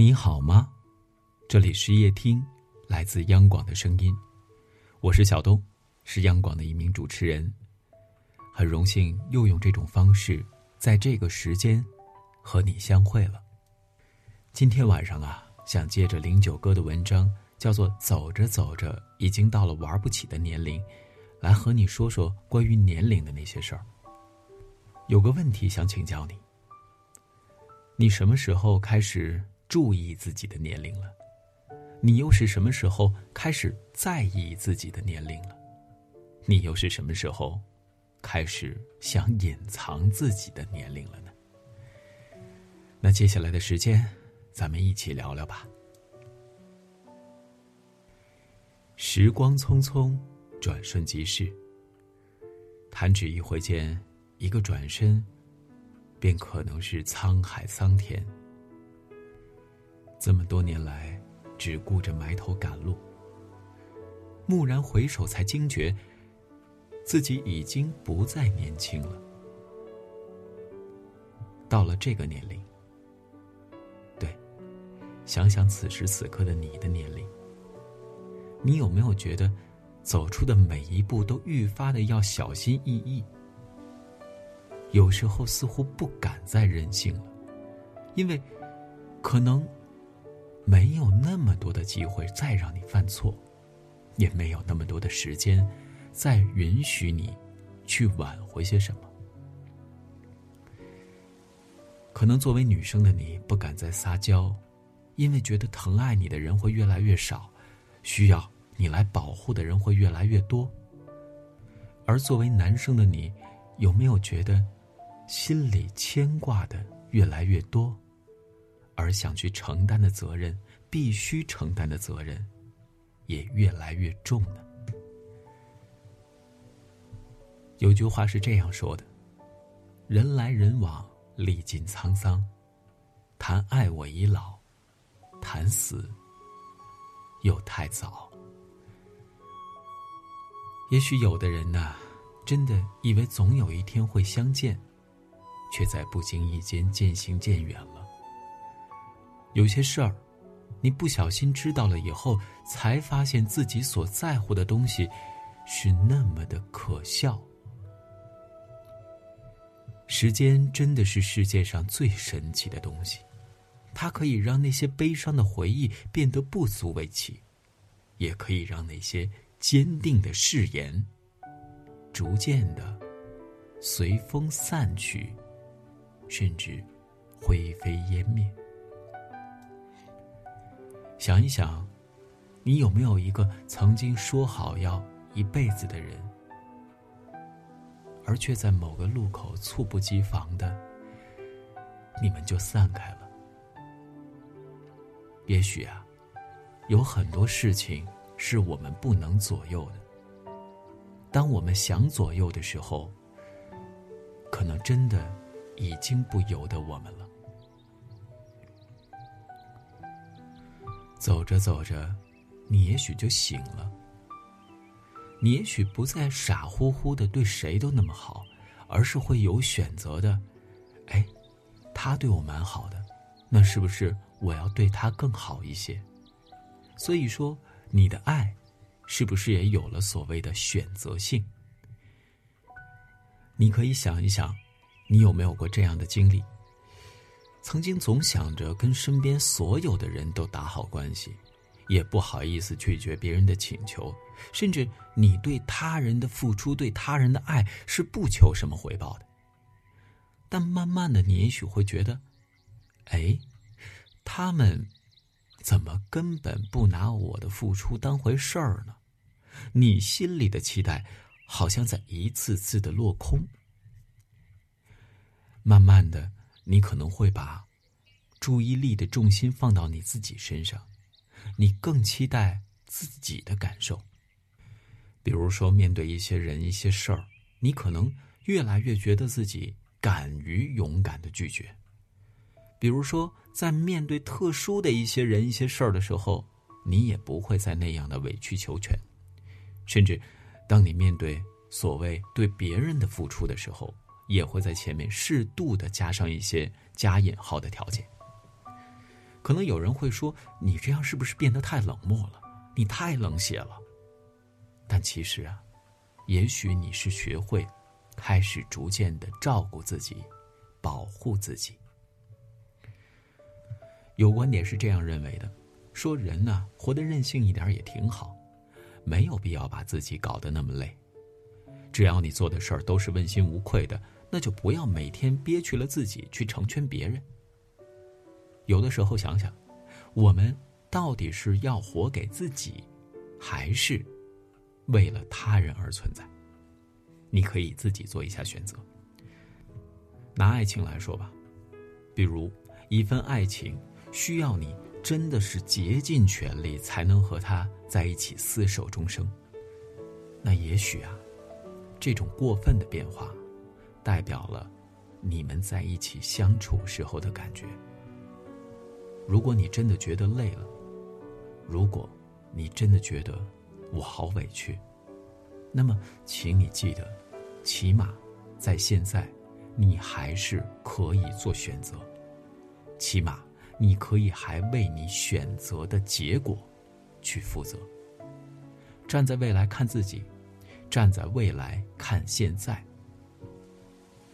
你好吗？这里是夜听，来自央广的声音，我是小东，是央广的一名主持人。很荣幸又用这种方式，在这个时间和你相会了。今天晚上啊，想借着零九哥的文章，叫做《走着走着已经到了玩不起的年龄》，来和你说说关于年龄的那些事儿。有个问题想请教你：你什么时候开始？注意自己的年龄了，你又是什么时候开始在意自己的年龄了？你又是什么时候开始想隐藏自己的年龄了呢？那接下来的时间，咱们一起聊聊吧。时光匆匆，转瞬即逝。弹指一挥间，一个转身，便可能是沧海桑田。这么多年来，只顾着埋头赶路，蓦然回首，才惊觉自己已经不再年轻了。到了这个年龄，对，想想此时此刻的你的年龄，你有没有觉得走出的每一步都愈发的要小心翼翼？有时候似乎不敢再任性了，因为可能。没有那么多的机会再让你犯错，也没有那么多的时间再允许你去挽回些什么。可能作为女生的你不敢再撒娇，因为觉得疼爱你的人会越来越少，需要你来保护的人会越来越多。而作为男生的你，有没有觉得心里牵挂的越来越多？而想去承担的责任，必须承担的责任，也越来越重呢。有句话是这样说的：“人来人往，历尽沧桑，谈爱我已老，谈死又太早。”也许有的人呢，真的以为总有一天会相见，却在不经意间渐行渐远了。有些事儿，你不小心知道了以后，才发现自己所在乎的东西，是那么的可笑。时间真的是世界上最神奇的东西，它可以让那些悲伤的回忆变得不足为奇，也可以让那些坚定的誓言，逐渐的随风散去，甚至灰飞烟灭。想一想，你有没有一个曾经说好要一辈子的人，而却在某个路口猝不及防的，你们就散开了？也许啊，有很多事情是我们不能左右的。当我们想左右的时候，可能真的已经不由得我们了。走着走着，你也许就醒了。你也许不再傻乎乎的对谁都那么好，而是会有选择的。哎，他对我蛮好的，那是不是我要对他更好一些？所以说，你的爱，是不是也有了所谓的选择性？你可以想一想，你有没有过这样的经历？曾经总想着跟身边所有的人都打好关系，也不好意思拒绝别人的请求，甚至你对他人的付出、对他人的爱是不求什么回报的。但慢慢的，你也许会觉得，哎，他们怎么根本不拿我的付出当回事儿呢？你心里的期待好像在一次次的落空。慢慢的。你可能会把注意力的重心放到你自己身上，你更期待自己的感受。比如说，面对一些人、一些事儿，你可能越来越觉得自己敢于勇敢的拒绝。比如说，在面对特殊的一些人、一些事儿的时候，你也不会再那样的委曲求全。甚至，当你面对所谓对别人的付出的时候，也会在前面适度的加上一些加引号的条件。可能有人会说：“你这样是不是变得太冷漠了？你太冷血了。”但其实啊，也许你是学会开始逐渐的照顾自己，保护自己。有观点是这样认为的：说人呢，活得任性一点也挺好，没有必要把自己搞得那么累。只要你做的事儿都是问心无愧的，那就不要每天憋屈了自己去成全别人。有的时候想想，我们到底是要活给自己，还是为了他人而存在？你可以自己做一下选择。拿爱情来说吧，比如一份爱情需要你真的是竭尽全力才能和他在一起厮守终生，那也许啊，这种过分的变化，代表了你们在一起相处时候的感觉。如果你真的觉得累了，如果你真的觉得我好委屈，那么，请你记得，起码在现在，你还是可以做选择，起码你可以还为你选择的结果去负责。站在未来看自己，站在未来看现在，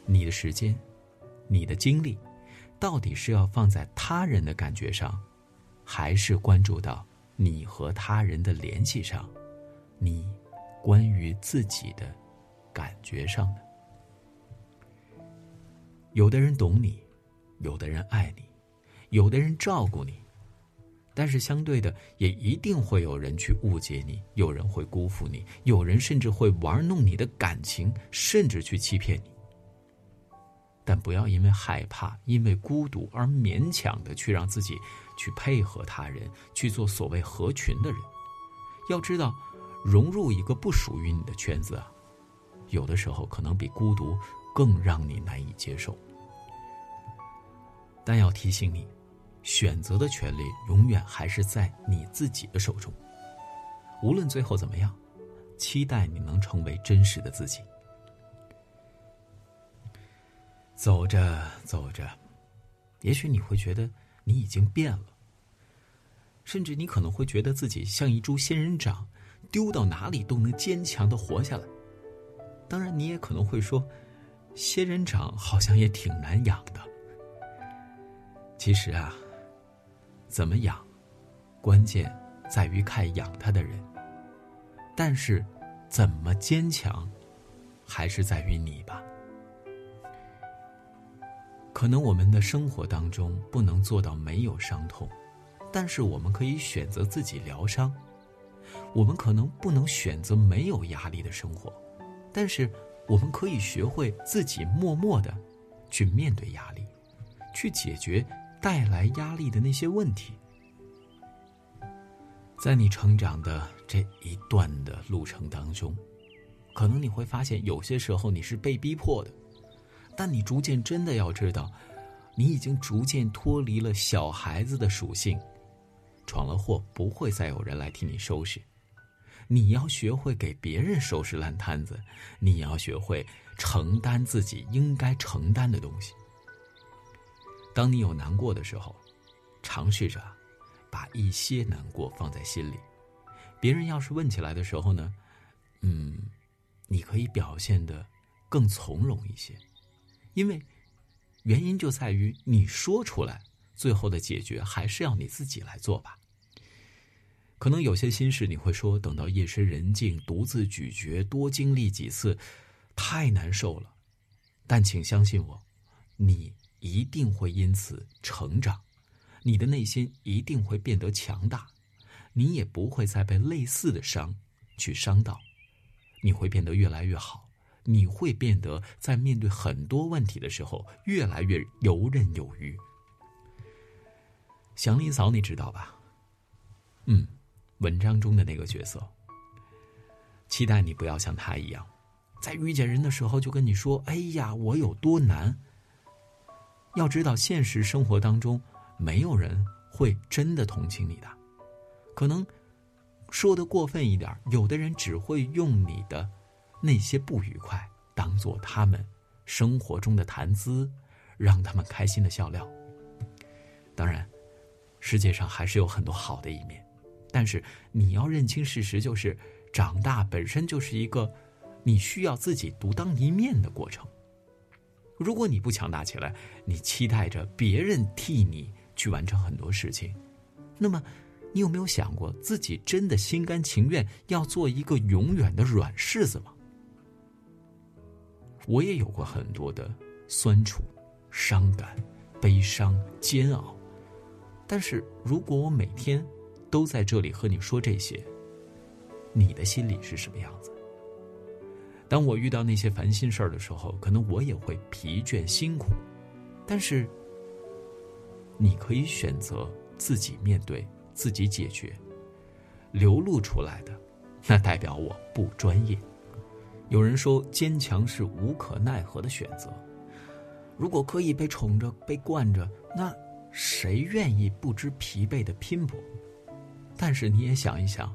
你的时间，你的精力。到底是要放在他人的感觉上，还是关注到你和他人的联系上？你关于自己的感觉上呢？有的人懂你，有的人爱你，有的人照顾你，但是相对的，也一定会有人去误解你，有人会辜负你，有人甚至会玩弄你的感情，甚至去欺骗你。但不要因为害怕、因为孤独而勉强的去让自己去配合他人，去做所谓合群的人。要知道，融入一个不属于你的圈子啊，有的时候可能比孤独更让你难以接受。但要提醒你，选择的权利永远还是在你自己的手中。无论最后怎么样，期待你能成为真实的自己。走着走着，也许你会觉得你已经变了，甚至你可能会觉得自己像一株仙人掌，丢到哪里都能坚强的活下来。当然，你也可能会说，仙人掌好像也挺难养的。其实啊，怎么养，关键在于看养它的人。但是，怎么坚强，还是在于你吧。可能我们的生活当中不能做到没有伤痛，但是我们可以选择自己疗伤。我们可能不能选择没有压力的生活，但是我们可以学会自己默默的去面对压力，去解决带来压力的那些问题。在你成长的这一段的路程当中，可能你会发现有些时候你是被逼迫的。但你逐渐真的要知道，你已经逐渐脱离了小孩子的属性，闯了祸不会再有人来替你收拾，你要学会给别人收拾烂摊子，你要学会承担自己应该承担的东西。当你有难过的时候，尝试着把一些难过放在心里，别人要是问起来的时候呢，嗯，你可以表现的更从容一些。因为，原因就在于你说出来，最后的解决还是要你自己来做吧。可能有些心事你会说，等到夜深人静，独自咀嚼，多经历几次，太难受了。但请相信我，你一定会因此成长，你的内心一定会变得强大，你也不会再被类似的伤去伤到，你会变得越来越好。你会变得在面对很多问题的时候越来越游刃有余。祥林嫂，你知道吧？嗯，文章中的那个角色。期待你不要像他一样，在遇见人的时候就跟你说：“哎呀，我有多难。”要知道，现实生活当中没有人会真的同情你的，可能说的过分一点，有的人只会用你的。那些不愉快，当做他们生活中的谈资，让他们开心的笑料。当然，世界上还是有很多好的一面，但是你要认清事实，就是长大本身就是一个你需要自己独当一面的过程。如果你不强大起来，你期待着别人替你去完成很多事情，那么你有没有想过自己真的心甘情愿要做一个永远的软柿子吗？我也有过很多的酸楚、伤感、悲伤、煎熬，但是如果我每天都在这里和你说这些，你的心里是什么样子？当我遇到那些烦心事儿的时候，可能我也会疲倦辛苦，但是你可以选择自己面对、自己解决，流露出来的，那代表我不专业。有人说，坚强是无可奈何的选择。如果可以被宠着、被惯着，那谁愿意不知疲惫的拼搏？但是你也想一想，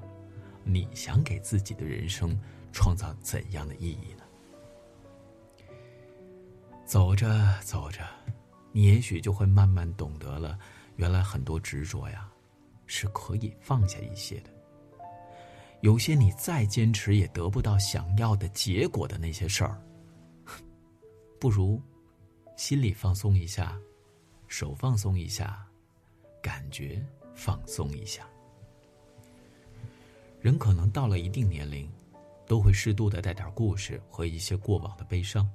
你想给自己的人生创造怎样的意义呢？走着走着，你也许就会慢慢懂得了，原来很多执着呀，是可以放下一些的。有些你再坚持也得不到想要的结果的那些事儿，不如心里放松一下，手放松一下，感觉放松一下。人可能到了一定年龄，都会适度的带点故事和一些过往的悲伤。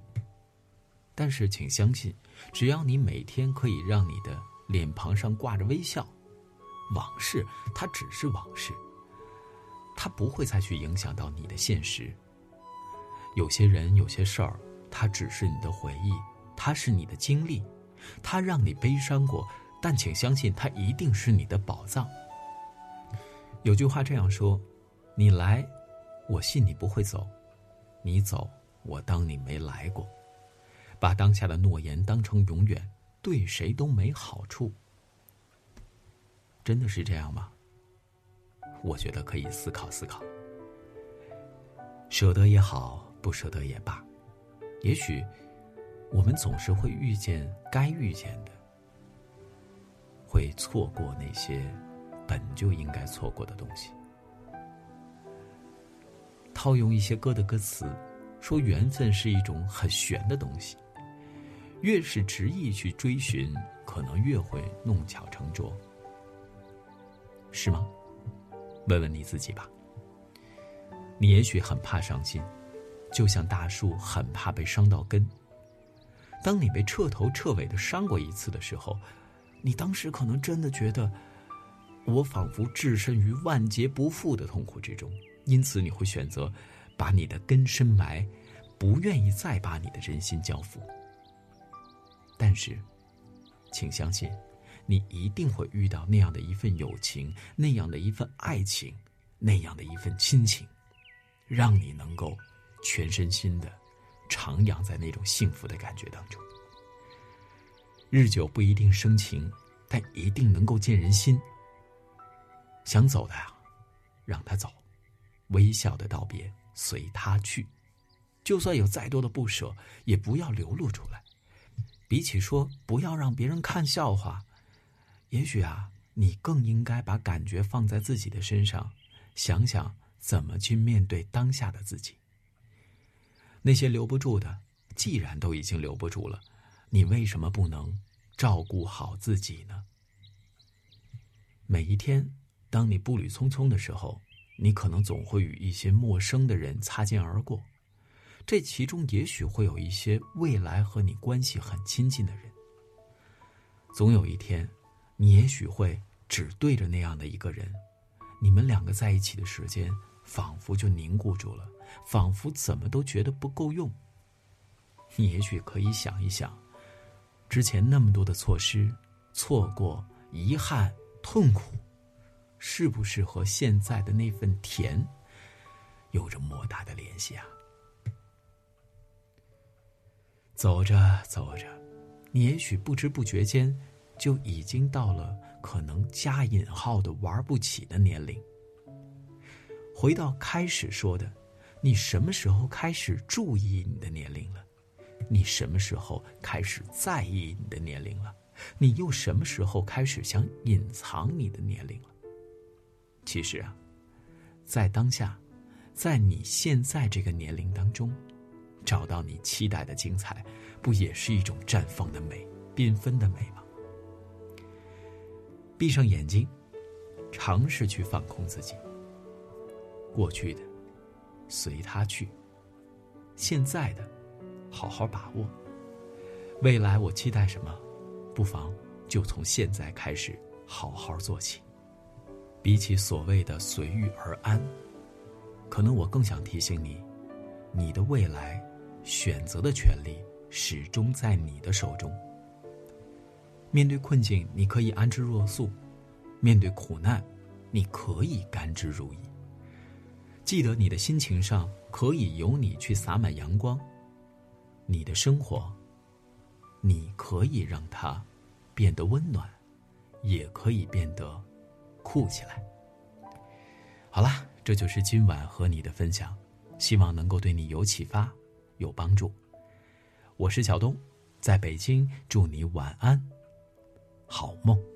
但是，请相信，只要你每天可以让你的脸庞上挂着微笑，往事它只是往事。它不会再去影响到你的现实。有些人、有些事儿，它只是你的回忆，它是你的经历，它让你悲伤过，但请相信，它一定是你的宝藏。有句话这样说：“你来，我信你不会走；你走，我当你没来过。”把当下的诺言当成永远，对谁都没好处。真的是这样吗？我觉得可以思考思考，舍得也好，不舍得也罢，也许我们总是会遇见该遇见的，会错过那些本就应该错过的东西。套用一些歌的歌词，说缘分是一种很玄的东西，越是执意去追寻，可能越会弄巧成拙，是吗？问问你自己吧。你也许很怕伤心，就像大树很怕被伤到根。当你被彻头彻尾的伤过一次的时候，你当时可能真的觉得，我仿佛置身于万劫不复的痛苦之中，因此你会选择把你的根深埋，不愿意再把你的真心交付。但是，请相信。你一定会遇到那样的一份友情，那样的一份爱情，那样的一份亲情，让你能够全身心的徜徉在那种幸福的感觉当中。日久不一定生情，但一定能够见人心。想走的呀，让他走，微笑的道别，随他去。就算有再多的不舍，也不要流露出来。比起说不要让别人看笑话。也许啊，你更应该把感觉放在自己的身上，想想怎么去面对当下的自己。那些留不住的，既然都已经留不住了，你为什么不能照顾好自己呢？每一天，当你步履匆匆的时候，你可能总会与一些陌生的人擦肩而过，这其中也许会有一些未来和你关系很亲近的人。总有一天。你也许会只对着那样的一个人，你们两个在一起的时间仿佛就凝固住了，仿佛怎么都觉得不够用。你也许可以想一想，之前那么多的错失、错过、遗憾、痛苦，是不是和现在的那份甜有着莫大的联系啊？走着走着，你也许不知不觉间。就已经到了可能加引号的玩不起的年龄。回到开始说的，你什么时候开始注意你的年龄了？你什么时候开始在意你的年龄了？你又什么时候开始想隐藏你的年龄了？其实啊，在当下，在你现在这个年龄当中，找到你期待的精彩，不也是一种绽放的美、缤纷的美吗？闭上眼睛，尝试去放空自己。过去的，随他去；现在的，好好把握。未来我期待什么？不妨就从现在开始好好做起。比起所谓的随遇而安，可能我更想提醒你，你的未来选择的权利始终在你的手中。面对困境，你可以安之若素；面对苦难，你可以甘之如饴。记得你的心情上可以由你去洒满阳光，你的生活，你可以让它变得温暖，也可以变得酷起来。好啦，这就是今晚和你的分享，希望能够对你有启发、有帮助。我是小东，在北京，祝你晚安。好梦。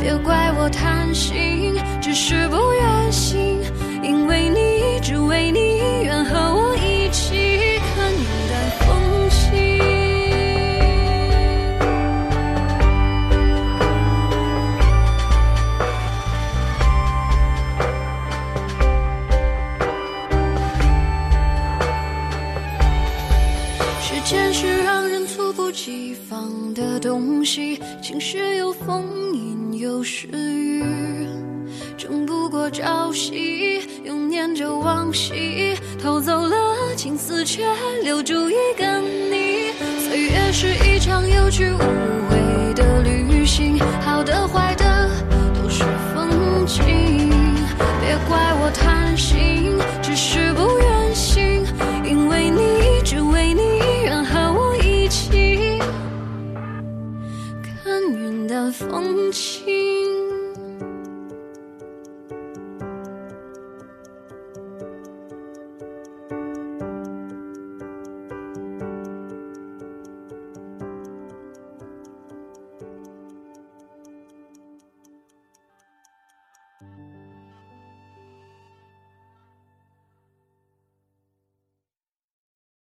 别怪我贪心，只是不愿醒，因为你，只为你愿。和我岁